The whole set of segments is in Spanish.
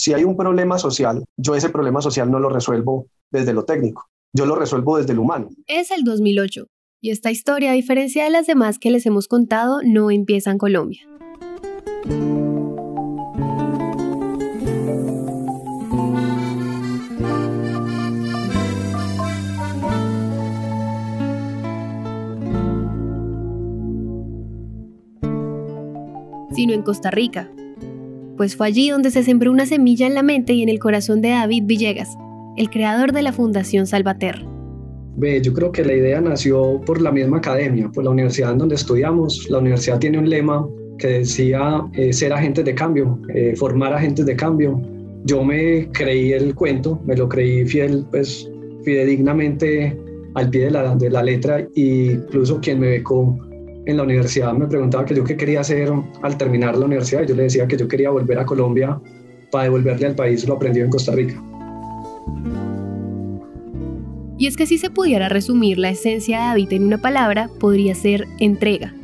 si hay un problema social, yo ese problema social no lo resuelvo desde lo técnico, yo lo resuelvo desde lo humano. Es el 2008 y esta historia, a diferencia de las demás que les hemos contado, no empieza en Colombia. sino en Costa Rica, pues fue allí donde se sembró una semilla en la mente y en el corazón de David Villegas, el creador de la Fundación Salvaterra. Ve, yo creo que la idea nació por la misma academia, por la universidad en donde estudiamos. La universidad tiene un lema que decía eh, ser agentes de cambio, eh, formar agentes de cambio. Yo me creí el cuento, me lo creí fiel, pues fidedignamente al pie de la, de la letra e incluso quien me becó en la universidad me preguntaba que yo qué quería hacer al terminar la universidad y yo le decía que yo quería volver a Colombia para devolverle al país lo aprendido en Costa Rica. Y es que si se pudiera resumir la esencia de David en una palabra, podría ser entrega.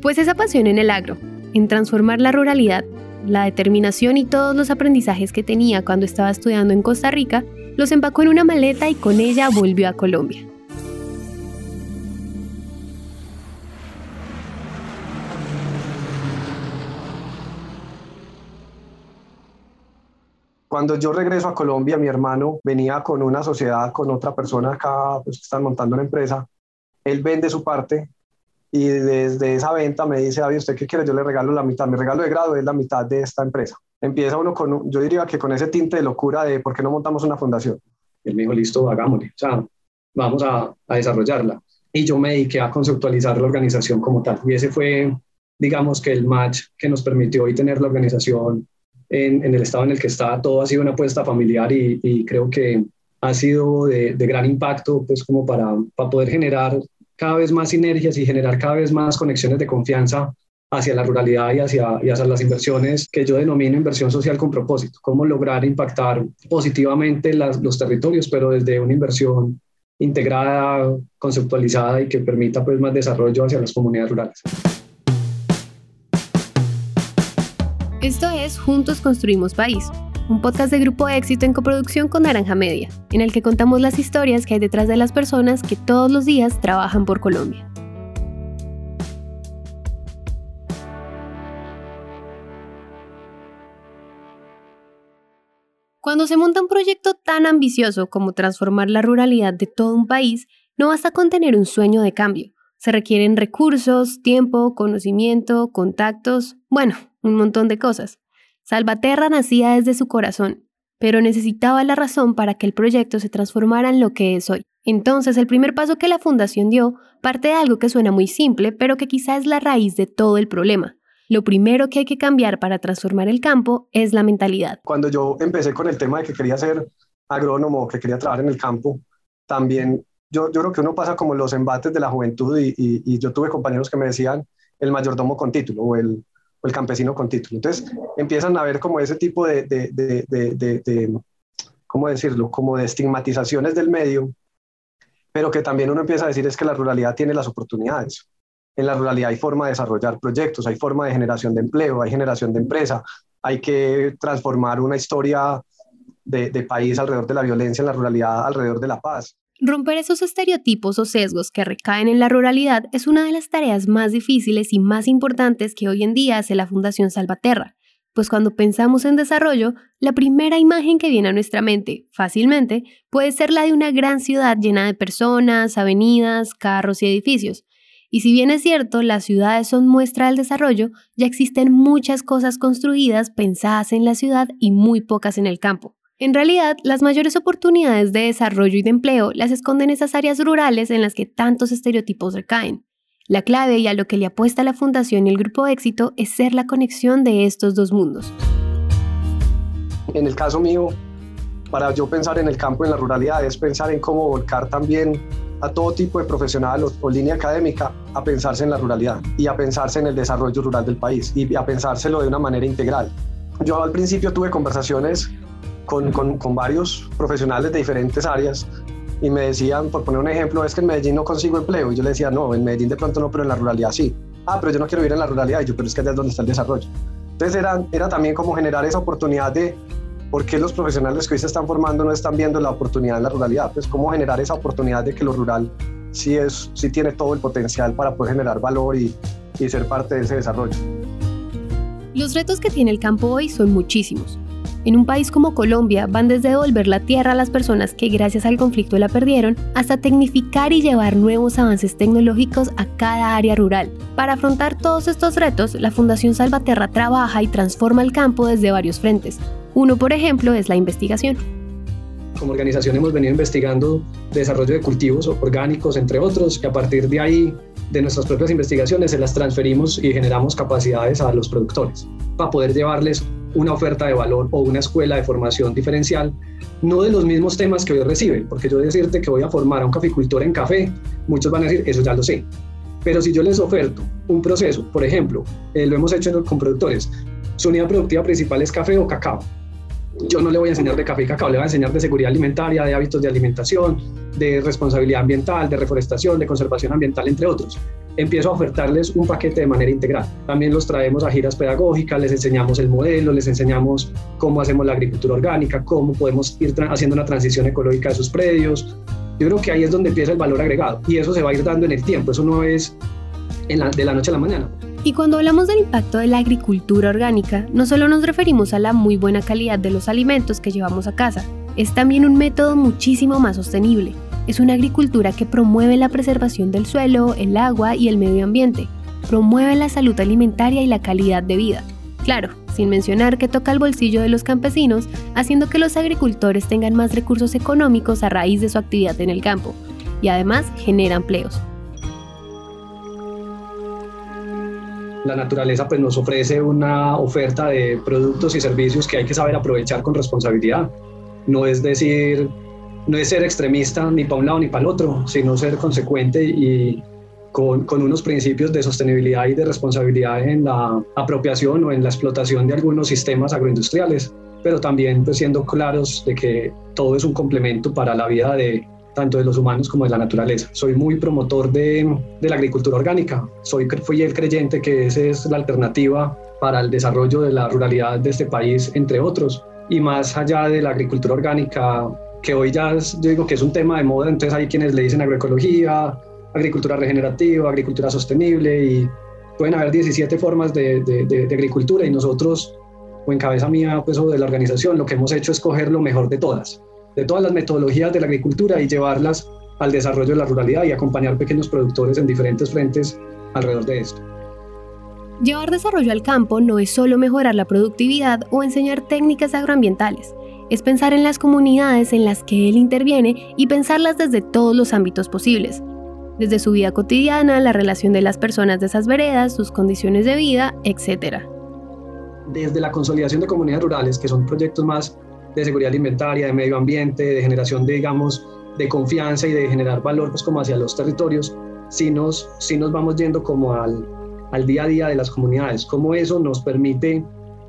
Pues esa pasión en el agro, en transformar la ruralidad, la determinación y todos los aprendizajes que tenía cuando estaba estudiando en Costa Rica, los empacó en una maleta y con ella volvió a Colombia. Cuando yo regreso a Colombia, mi hermano venía con una sociedad, con otra persona acá, pues que están montando una empresa. Él vende su parte y desde esa venta me dice, David, ¿usted qué quiere? Yo le regalo la mitad. Mi regalo de grado es la mitad de esta empresa. Empieza uno con, yo diría que con ese tinte de locura de por qué no montamos una fundación. Él me dijo, listo, hagámosle. O sea, vamos a, a desarrollarla. Y yo me dediqué a conceptualizar la organización como tal. Y ese fue, digamos, que el match que nos permitió hoy tener la organización en, el estado en el que está, todo ha sido una apuesta familiar y, creo que ha sido de, gran impacto, pues como para, poder generar cada vez más sinergias y generar cada vez más conexiones de confianza hacia la ruralidad y hacia, y hacia las inversiones que yo denomino inversión social con propósito, cómo lograr impactar positivamente los territorios, pero desde una inversión integrada, conceptualizada y que permita pues más desarrollo hacia las comunidades rurales. Esto es Juntos Construimos País, un podcast de Grupo Éxito en coproducción con Naranja Media, en el que contamos las historias que hay detrás de las personas que todos los días trabajan por Colombia. Cuando se monta un proyecto tan ambicioso como transformar la ruralidad de todo un país, no basta con tener un sueño de cambio. Se requieren recursos, tiempo, conocimiento, contactos, bueno, un montón de cosas. Salvaterra nacía desde su corazón, pero necesitaba la razón para que el proyecto se transformara en lo que es hoy. Entonces, el primer paso que la fundación dio parte de algo que suena muy simple, pero que quizá es la raíz de todo el problema. Lo primero que hay que cambiar para transformar el campo es la mentalidad. Cuando yo empecé con el tema de que quería ser agrónomo, que quería trabajar en el campo, también yo, yo creo que uno pasa como los embates de la juventud y, y yo tuve compañeros que me decían el mayordomo con título o el, el campesino con título. Entonces empiezan a ver como ese tipo de, de, de, de, ¿cómo decirlo? Como de estigmatizaciones del medio, pero que también uno empieza a decir es que la ruralidad tiene las oportunidades. En la ruralidad hay forma de desarrollar proyectos, hay forma de generación de empleo, hay generación de empresa, hay que transformar una historia de, de país alrededor de la violencia en la ruralidad, alrededor de la paz. Romper esos estereotipos o sesgos que recaen en la ruralidad es una de las tareas más difíciles y más importantes que hoy en día hace la Fundación Salvaterra, pues cuando pensamos en desarrollo, la primera imagen que viene a nuestra mente, fácilmente, puede ser la de una gran ciudad llena de personas, avenidas, carros y edificios. Y si bien es cierto, las ciudades son muestra del desarrollo, ya existen muchas cosas construidas pensadas en la ciudad y muy pocas en el campo. En realidad, las mayores oportunidades de desarrollo y de empleo las esconden esas áreas rurales en las que tantos estereotipos recaen. La clave y a lo que le apuesta la Fundación y el Grupo Éxito es ser la conexión de estos dos mundos. En el caso mío, para yo pensar en el campo, en la ruralidad, es pensar en cómo volcar también a todo tipo de profesional o, línea académica a pensarse en la ruralidad y a pensarse en el desarrollo rural del país y a pensárselo de una manera integral. Yo al principio tuve conversaciones con, con, varios profesionales de diferentes áreas y me decían, por poner un ejemplo, es que en Medellín no consigo empleo. Y yo le decía, no, en Medellín de pronto no, pero en la ruralidad sí. Ah, pero yo no quiero vivir en la ruralidad. Y yo, pero es que allá es donde está el desarrollo. Entonces era, era también como generar esa oportunidad de, ¿por qué los profesionales que hoy se están formando no están viendo la oportunidad en la ruralidad? Pues cómo generar esa oportunidad de que lo rural sí, es, sí tiene todo el potencial para poder generar valor y, y ser parte de ese desarrollo. Los retos que tiene el campo hoy son muchísimos. En un país como Colombia van desde devolver la tierra a las personas que gracias al conflicto la perdieron, hasta tecnificar y llevar nuevos avances tecnológicos a cada área rural. Para afrontar todos estos retos, la Fundación Salvaterra trabaja y transforma el campo desde varios frentes. Uno, por ejemplo, es la investigación. Como organización hemos venido investigando desarrollo de cultivos orgánicos, entre otros, y a partir de ahí, de nuestras propias investigaciones, se las transferimos y generamos capacidades a los productores para poder llevarles una oferta de valor o una escuela de formación diferencial, no de los mismos temas que hoy reciben, porque yo decirte que voy a formar a un caficultor en café, muchos van a decir, eso ya lo sé. Pero si yo les oferto un proceso, por ejemplo, eh, lo hemos hecho con productores, su unidad productiva principal es café o cacao. Yo no le voy a enseñar de café y cacao, le voy a enseñar de seguridad alimentaria, de hábitos de alimentación, de responsabilidad ambiental, de reforestación, de conservación ambiental, entre otros empiezo a ofertarles un paquete de manera integral. También los traemos a giras pedagógicas, les enseñamos el modelo, les enseñamos cómo hacemos la agricultura orgánica, cómo podemos ir haciendo una transición ecológica de sus predios. Yo creo que ahí es donde empieza el valor agregado y eso se va a ir dando en el tiempo, eso no es de la noche a la mañana. Y cuando hablamos del impacto de la agricultura orgánica, no solo nos referimos a la muy buena calidad de los alimentos que llevamos a casa, es también un método muchísimo más sostenible es una agricultura que promueve la preservación del suelo, el agua y el medio ambiente. Promueve la salud alimentaria y la calidad de vida. Claro, sin mencionar que toca el bolsillo de los campesinos, haciendo que los agricultores tengan más recursos económicos a raíz de su actividad en el campo. Y además genera empleos. La naturaleza pues, nos ofrece una oferta de productos y servicios que hay que saber aprovechar con responsabilidad. No es decir, no es ser extremista ni para un lado ni para el otro, sino ser consecuente y con, con, unos principios de sostenibilidad y de responsabilidad en la apropiación o en la explotación de algunos sistemas agroindustriales, pero también pues, siendo claros de que todo es un complemento para la vida de tanto de los humanos como de la naturaleza. Soy muy promotor de, la agricultura orgánica. Soy, fui el creyente que esa es la alternativa para el desarrollo de la ruralidad de este país, entre otros. Y más allá de la agricultura orgánica, que hoy ya yo digo que es un tema de moda, entonces hay quienes le dicen agroecología, agricultura regenerativa, agricultura sostenible y pueden haber 17 formas de, de, agricultura y nosotros, o en cabeza mía pues, o de la organización, lo que hemos hecho es coger lo mejor de todas, de todas las metodologías de la agricultura y llevarlas al desarrollo de la ruralidad y acompañar pequeños productores en diferentes frentes alrededor de esto. Llevar desarrollo al campo no es solo mejorar la productividad o enseñar técnicas agroambientales, es pensar en las comunidades en las que él interviene y pensarlas desde todos los ámbitos posibles, desde su vida cotidiana, la relación de las personas de esas veredas, sus condiciones de vida, etc. Desde la consolidación de comunidades rurales, que son proyectos más de seguridad alimentaria, de medio ambiente, de generación de, digamos, de confianza y de generar valor pues, como hacia los territorios, si nos, si nos vamos yendo como al, al día a día de las comunidades, cómo eso nos permite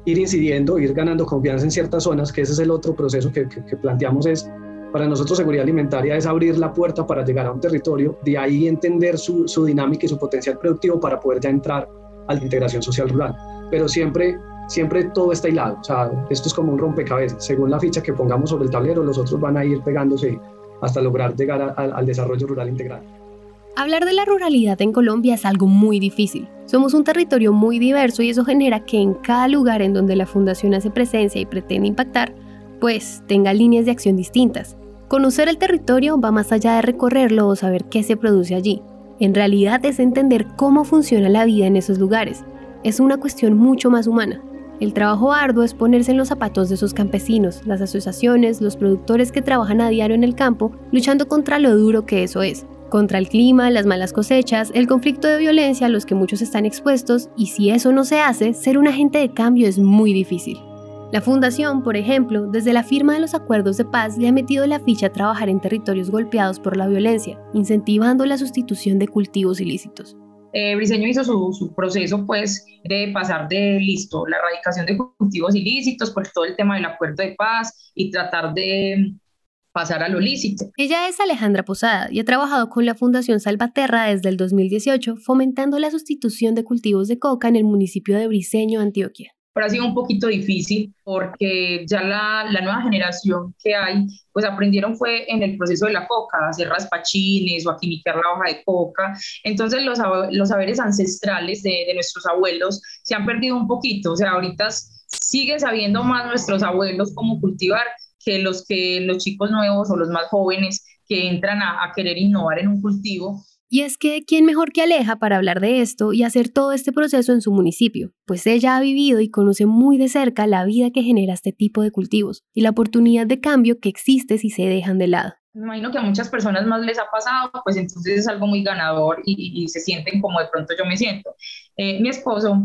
ir incidiendo, ir ganando confianza en ciertas zonas, que ese es el otro proceso que, planteamos es, para nosotros seguridad alimentaria es abrir la puerta para llegar a un territorio, de ahí entender su, dinámica y su potencial productivo para poder ya entrar a la integración social rural. Pero siempre, siempre todo está hilado, o sea, esto es como un rompecabezas, según la ficha que pongamos sobre el tablero, los otros van a ir pegándose hasta lograr llegar al desarrollo rural integral. Hablar de la ruralidad en Colombia es algo muy difícil. Somos un territorio muy diverso y eso genera que en cada lugar en donde la fundación hace presencia y pretende impactar, pues tenga líneas de acción distintas. Conocer el territorio va más allá de recorrerlo o saber qué se produce allí. En realidad es entender cómo funciona la vida en esos lugares. Es una cuestión mucho más humana. El trabajo arduo es ponerse en los zapatos de esos campesinos, las asociaciones, los productores que trabajan a diario en el campo, luchando contra lo duro que eso es contra el clima, las malas cosechas, el conflicto de violencia a los que muchos están expuestos y si eso no se hace, ser un agente de cambio es muy difícil. La Fundación, por ejemplo, desde la firma de los acuerdos de paz le ha metido la ficha a trabajar en territorios golpeados por la violencia, incentivando la sustitución de cultivos ilícitos. Eh, Briseño hizo su, proceso pues de pasar de listo la erradicación de cultivos ilícitos por todo el tema del acuerdo de paz y tratar de pasar a lo lícito. Ella es Alejandra Posada y ha trabajado con la Fundación Salvaterra desde el 2018, fomentando la sustitución de cultivos de coca en el municipio de Briseño, Antioquia. Pero ha sido un poquito difícil porque ya la, la, nueva generación que hay, pues aprendieron fue en el proceso de la coca, a hacer raspachines o a quimicar la hoja de coca. Entonces los, los saberes ancestrales de, de nuestros abuelos se han perdido un poquito. O sea, ahorita siguen sabiendo más nuestros abuelos cómo cultivar que los que los chicos nuevos o los más jóvenes que entran a, a querer innovar en un cultivo y es que, ¿quién mejor que Aleja para hablar de esto y hacer todo este proceso en su municipio? Pues ella ha vivido y conoce muy de cerca la vida que genera este tipo de cultivos y la oportunidad de cambio que existe si se dejan de lado. Me imagino que a muchas personas más les ha pasado, pues entonces es algo muy ganador y, se sienten como de pronto yo me siento. Eh, mi esposo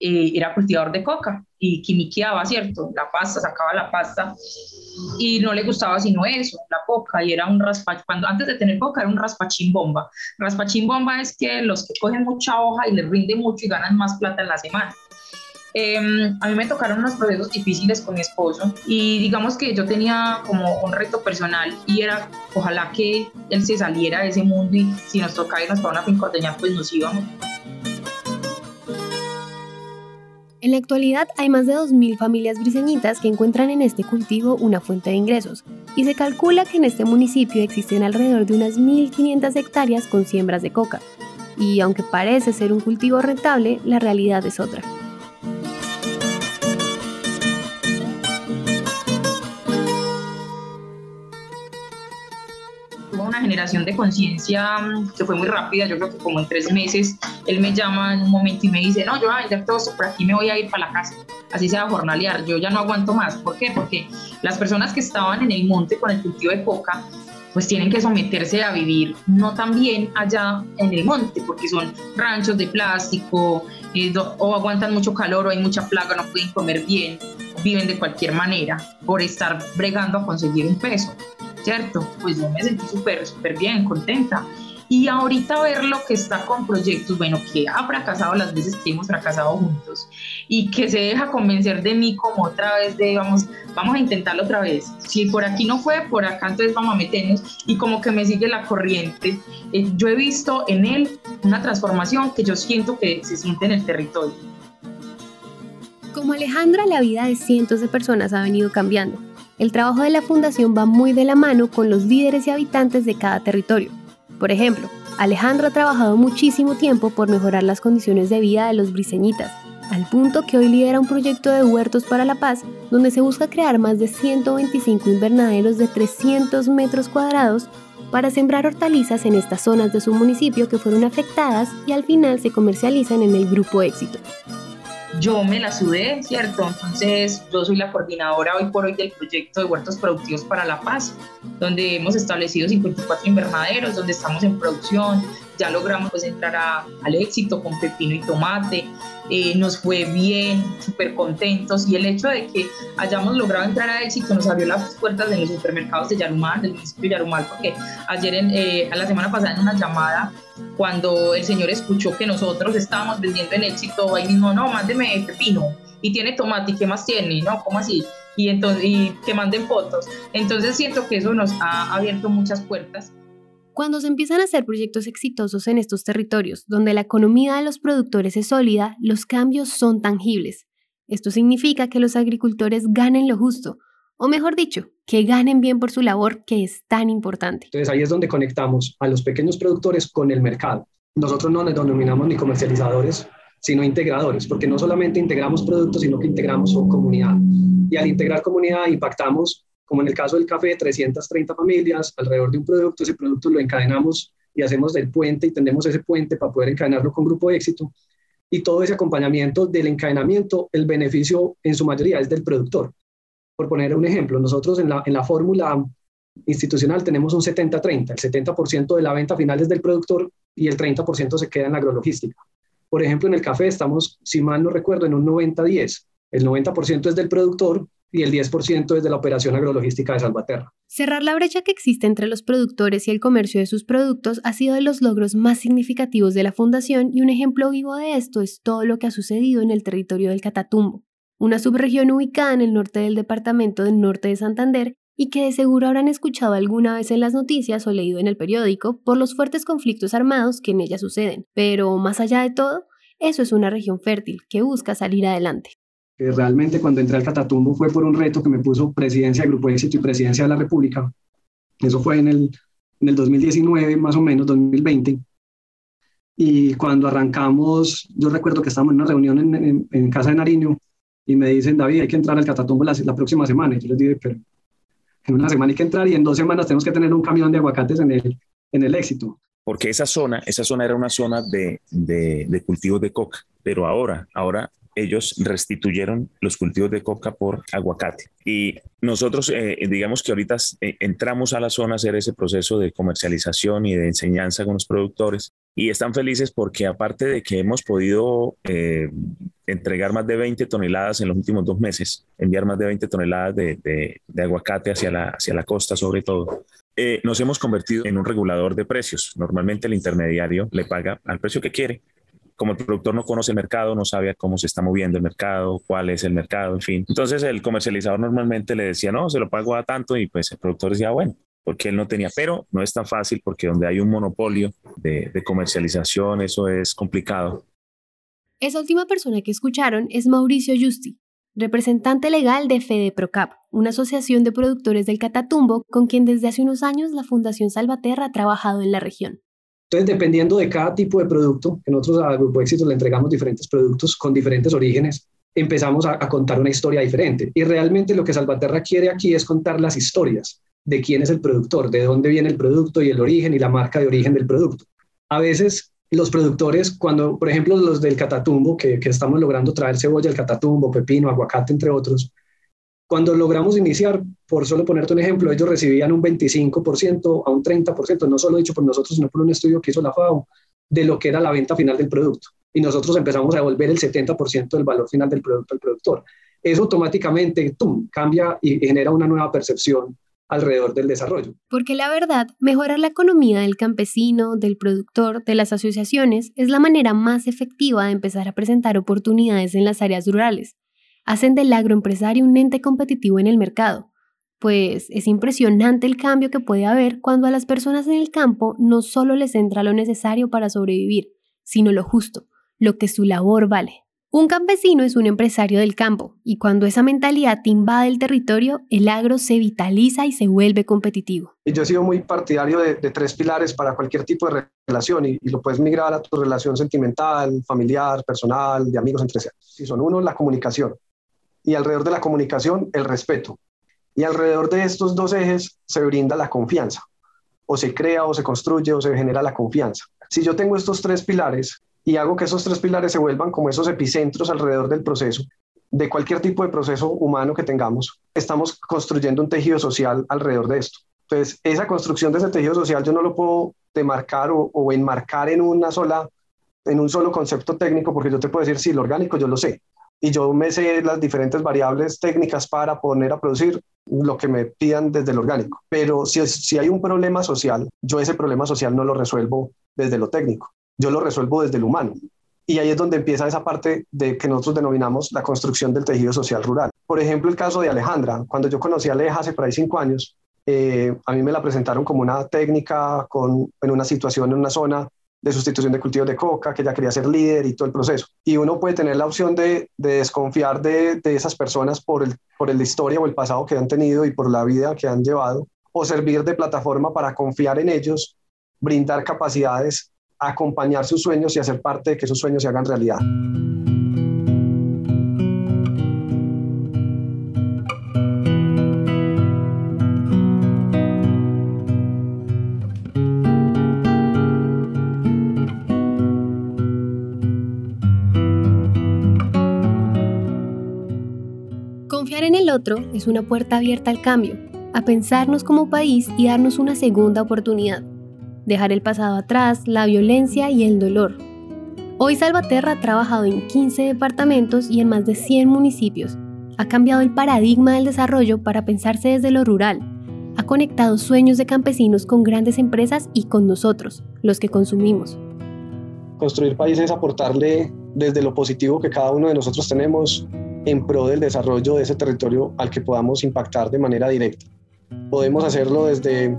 eh, era cultivador de coca y quimiqueaba, ¿cierto? La pasta, sacaba la pasta y no le gustaba sino eso, la coca, y era un raspachín, cuando antes de tener coca era un raspachín bomba. Raspachín bomba es que los que cogen mucha hoja y les rinde mucho y ganan más plata en la semana. Em, a mí me tocaron unos procesos difíciles con mi esposo y digamos que yo tenía como un reto personal y era ojalá que él se saliera de ese mundo y si nos tocaba irnos para una finca pues nos íbamos. En la actualidad hay más de 2.000 familias briseñitas que encuentran en este cultivo una fuente de ingresos y se calcula que en este municipio existen alrededor de unas 1.500 hectáreas con siembras de coca. Y aunque parece ser un cultivo rentable, la realidad es otra. Generación de conciencia mm, que fue muy rápida, yo creo que como en tres meses, él me llama en un momento y me dice, no, yo voy a vender todo esto por aquí, me voy a ir para la casa, así se va a jornalear, yo ya no aguanto más. ¿Por qué? Porque las personas que estaban en el monte con el cultivo de coca, pues tienen que someterse a vivir no tan bien allá en el monte, porque son ranchos de plástico, eh, o aguantan mucho calor, o hay mucha plaga, no pueden comer bien, viven de cualquier manera por estar bregando a conseguir un peso. ¿Cierto? Pues yo me sentí súper, súper bien, contenta. Y ahorita ver lo que está con proyectos, bueno, que ha fracasado las veces que hemos fracasado juntos y que se deja convencer de mí como otra vez de vamos, vamos a intentarlo otra vez. Si por aquí no fue, por acá entonces vamos a meternos y como que me sigue la corriente. Eh, yo he visto en él una transformación que yo siento que se siente en el territorio. Como Alejandra, la vida de cientos de personas ha venido cambiando el trabajo de la fundación va muy de la mano con los líderes y habitantes de cada territorio. Por ejemplo, Alejandro ha trabajado muchísimo tiempo por mejorar las condiciones de vida de los briseñitas, al punto que hoy lidera un proyecto de huertos para la paz, donde se busca crear más de 125 invernaderos de 300 metros cuadrados para sembrar hortalizas en estas zonas de su municipio que fueron afectadas y al final se comercializan en el Grupo Éxito yo me la sudé, ¿cierto? Entonces, yo soy la coordinadora hoy por hoy del proyecto de huertos productivos para la paz, donde hemos establecido 54 invernaderos, donde estamos en producción, ya logramos pues entrar al éxito con pepino y tomate, eh, nos fue bien, súper contentos y el hecho de que hayamos logrado entrar a éxito nos abrió las puertas de los supermercados de Yarumal, del municipio de Yarumal, porque ayer, en, eh, a la semana pasada en una llamada, cuando el señor escuchó que nosotros estábamos vendiendo en éxito, ahí mismo, no, mándeme pepino y tiene tomate, ¿y qué más tiene? No, ¿cómo así? Y, entonces, y que manden fotos. Entonces siento que eso nos ha abierto muchas puertas cuando se empiezan a hacer proyectos exitosos en estos territorios, donde la economía de los productores es sólida, los cambios son tangibles. Esto significa que los agricultores ganen lo justo, o mejor dicho, que ganen bien por su labor, que es tan importante. Entonces ahí es donde conectamos a los pequeños productores con el mercado. Nosotros no nos denominamos ni comercializadores, sino integradores, porque no solamente integramos productos, sino que integramos comunidad. Y al integrar comunidad impactamos como en el caso del café, 330 familias alrededor de un producto, ese producto lo encadenamos y hacemos del puente y tendemos ese puente para poder encadenarlo con grupo de éxito. Y todo ese acompañamiento del encadenamiento, el beneficio en su mayoría es del productor. Por poner un ejemplo, nosotros en la, en la fórmula institucional tenemos un 70-30, el 70% de la venta final es del productor y el 30% se queda en la agrologística. Por ejemplo, en el café estamos, si mal no recuerdo, en un 90-10. El 90% es del productor y el 10% es de la operación agrologística de Salvaterra. Cerrar la brecha que existe entre los productores y el comercio de sus productos ha sido de los logros más significativos de la Fundación y un ejemplo vivo de esto es todo lo que ha sucedido en el territorio del Catatumbo, una subregión ubicada en el norte del departamento del norte de Santander y que de seguro habrán escuchado alguna vez en las noticias o leído en el periódico por los fuertes conflictos armados que en ella suceden. Pero más allá de todo, eso es una región fértil que busca salir adelante. Que realmente cuando entré al Catatumbo fue por un reto que me puso presidencia del Grupo de Éxito y presidencia de la República. Eso fue en el, en el 2019, más o menos, 2020. Y cuando arrancamos, yo recuerdo que estábamos en una reunión en, en, casa de Nariño y me dicen, David, hay que entrar al Catatumbo la, la, próxima semana. Y yo les dije, pero en una semana hay que entrar y en dos semanas tenemos que tener un camión de aguacates en el, en el éxito. Porque esa zona, esa zona era una zona de, de, de cultivos de coca, pero ahora, ahora ellos restituyeron los cultivos de coca por aguacate. Y nosotros, eh, digamos que ahorita eh, entramos a la zona a hacer ese proceso de comercialización y de enseñanza con los productores y están felices porque aparte de que hemos podido eh, entregar más de 20 toneladas en los últimos dos meses, enviar más de 20 toneladas de, aguacate hacia la, hacia la costa sobre todo, nos hemos convertido en un regulador de precios. Normalmente el intermediario le paga al precio que quiere como el productor no conoce el mercado, no sabe cómo se está moviendo el mercado, cuál es el mercado, en fin. Entonces el comercializador normalmente le decía, no, se lo pago a tanto y pues el productor decía, bueno, porque él no tenía, pero no es tan fácil porque donde hay un monopolio de, de comercialización, eso es complicado. Esa última persona que escucharon es Mauricio Justi, representante legal de FedeProcap, una asociación de productores del Catatumbo con quien desde hace unos años la Fundación Salvaterra ha trabajado en la región. Entonces, dependiendo de cada tipo de producto, que nosotros a Grupo Éxito le entregamos diferentes productos con diferentes orígenes, empezamos a, contar una historia diferente. Y realmente lo que Salvaterra quiere aquí es contar las historias de quién es el productor, de dónde viene el producto y el origen y la marca de origen del producto. A veces los productores, cuando, por ejemplo, los del Catatumbo, que, estamos logrando traer cebolla, el Catatumbo, pepino, aguacate, entre otros, cuando logramos iniciar, por solo ponerte un ejemplo, ellos recibían un 25% a un 30%, no solo dicho por nosotros, sino por un estudio que hizo la FAO, de lo que era la venta final del producto. Y nosotros empezamos a devolver el 70% del valor final del producto al productor. Eso automáticamente tum, cambia y genera una nueva percepción alrededor del desarrollo. Porque la verdad, mejorar la economía del campesino, del productor, de las asociaciones, es la manera más efectiva de empezar a presentar oportunidades en las áreas rurales hacen del agroempresario un ente competitivo en el mercado, pues es impresionante el cambio que puede haber cuando a las personas en el campo no solo les entra lo necesario para sobrevivir, sino lo justo, lo que su labor vale. Un campesino es un empresario del campo y cuando esa mentalidad invade el territorio, el agro se vitaliza y se vuelve competitivo. Y yo he sido muy partidario de, tres pilares para cualquier tipo de relación y, lo puedes migrar a tu relación sentimental, familiar, personal, de amigos entre sí. Si son uno, la comunicación y alrededor de la comunicación el respeto. Y alrededor de estos dos ejes se brinda la confianza. O se crea o se construye o se genera la confianza. Si yo tengo estos tres pilares y hago que esos tres pilares se vuelvan como esos epicentros alrededor del proceso, de cualquier tipo de proceso humano que tengamos, estamos construyendo un tejido social alrededor de esto. Entonces, esa construcción de ese tejido social yo no lo puedo demarcar o, o enmarcar en una sola en un solo concepto técnico, porque yo te puedo decir, sí, lo orgánico yo lo sé, y yo me sé las diferentes variables técnicas para poner a producir lo que me pidan desde el orgánico. Pero si, si hay un problema social, yo ese problema social no lo resuelvo desde lo técnico, yo lo resuelvo desde lo humano. Y ahí es donde empieza esa parte de que nosotros denominamos la construcción del tejido social rural. Por ejemplo, el caso de Alejandra. Cuando yo conocí a Aleja hace por ahí cinco años, eh, a mí me la presentaron como una técnica con, en una situación, en una zona de sustitución de cultivos de coca, que ella quería ser líder y todo el proceso. Y uno puede tener la opción de, desconfiar de, esas personas por, el, por la historia o el pasado que han tenido y por la vida que han llevado, o servir de plataforma para confiar en ellos, brindar capacidades, acompañar sus sueños y hacer parte de que sus sueños se hagan realidad. Otro es una puerta abierta al cambio, a pensarnos como país y darnos una segunda oportunidad. Dejar el pasado atrás, la violencia y el dolor. Hoy Salvaterra ha trabajado en 15 departamentos y en más de 100 municipios. Ha cambiado el paradigma del desarrollo para pensarse desde lo rural. Ha conectado sueños de campesinos con grandes empresas y con nosotros, los que consumimos. Construir países es aportarle desde lo positivo que cada uno de nosotros tenemos en pro del desarrollo de ese territorio al que podamos impactar de manera directa. Podemos hacerlo desde,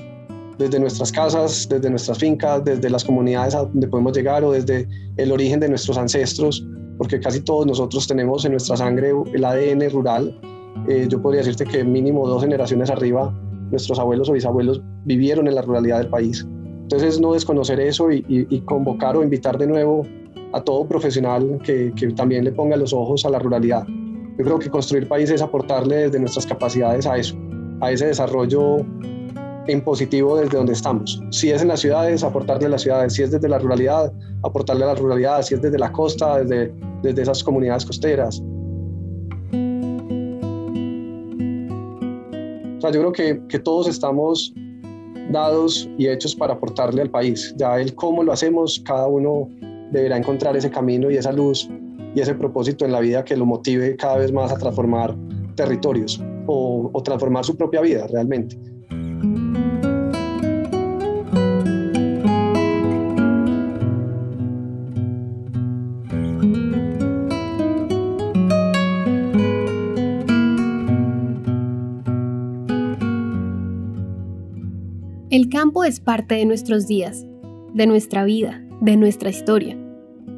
desde nuestras casas, desde nuestras fincas, desde las comunidades a donde podemos llegar o desde el origen de nuestros ancestros porque casi todos nosotros tenemos en nuestra sangre el ADN rural. Eh, yo podría decirte que mínimo dos generaciones arriba, nuestros abuelos o bisabuelos vivieron en la ruralidad del país. Entonces, no desconocer eso y, y, convocar o invitar de nuevo a todo profesional que, que también le ponga los ojos a la ruralidad. Yo creo que construir país es aportarle desde nuestras capacidades a eso, a ese desarrollo en positivo desde donde estamos. Si es en las ciudades, aportarle a las ciudades. Si es desde la ruralidad, aportarle a la ruralidad. Si es desde la costa, desde, desde esas comunidades costeras. O sea, yo creo que, que todos estamos dados y hechos para aportarle al país. Ya el cómo lo hacemos, cada uno deberá encontrar ese camino y esa luz y ese propósito en la vida que lo motive cada vez más a transformar territorios o, transformar su propia vida realmente. El campo es parte de nuestros días, de nuestra vida, de nuestra historia.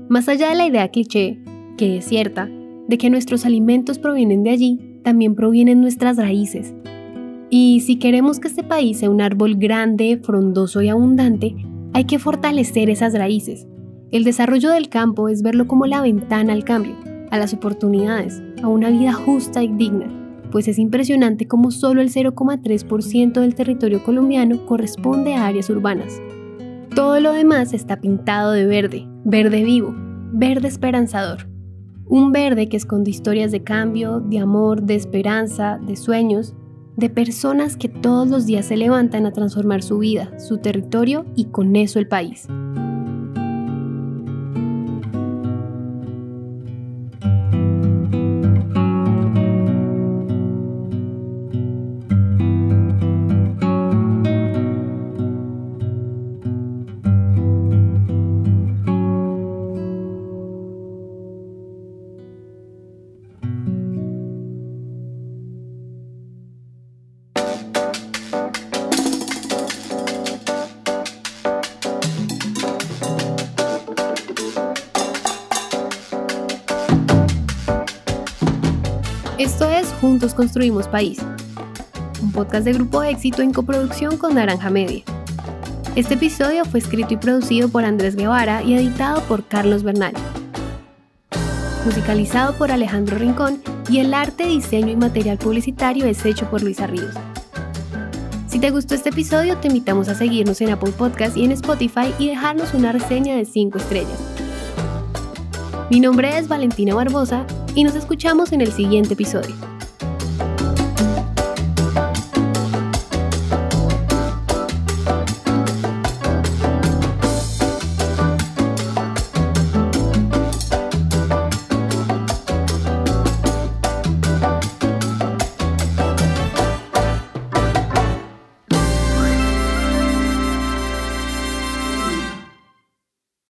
Más allá de la idea cliché, que es cierta, de que nuestros alimentos provienen de allí, también provienen nuestras raíces. Y si queremos que este país sea un árbol grande, frondoso y abundante, hay que fortalecer esas raíces. El desarrollo del campo es verlo como la ventana al cambio, a las oportunidades, a una vida justa y digna pues es impresionante como solo el 0,3% del territorio colombiano corresponde a áreas urbanas. Todo lo demás está pintado de verde, verde vivo, verde esperanzador. Un verde que esconde historias de cambio, de amor, de esperanza, de sueños, de personas que todos los días se levantan a transformar su vida, su territorio y con eso el país. Juntos Construimos País, un podcast de Grupo Éxito en coproducción con Naranja Media. Este episodio fue escrito y producido por Andrés Guevara y editado por Carlos Bernal. Musicalizado por Alejandro Rincón y el arte, diseño y material publicitario es hecho por Luisa Ríos. Si te gustó este episodio, te invitamos a seguirnos en Apple Podcast y en Spotify y dejarnos una reseña de 5 estrellas. Mi nombre es Valentina Barbosa y nos escuchamos en el siguiente episodio.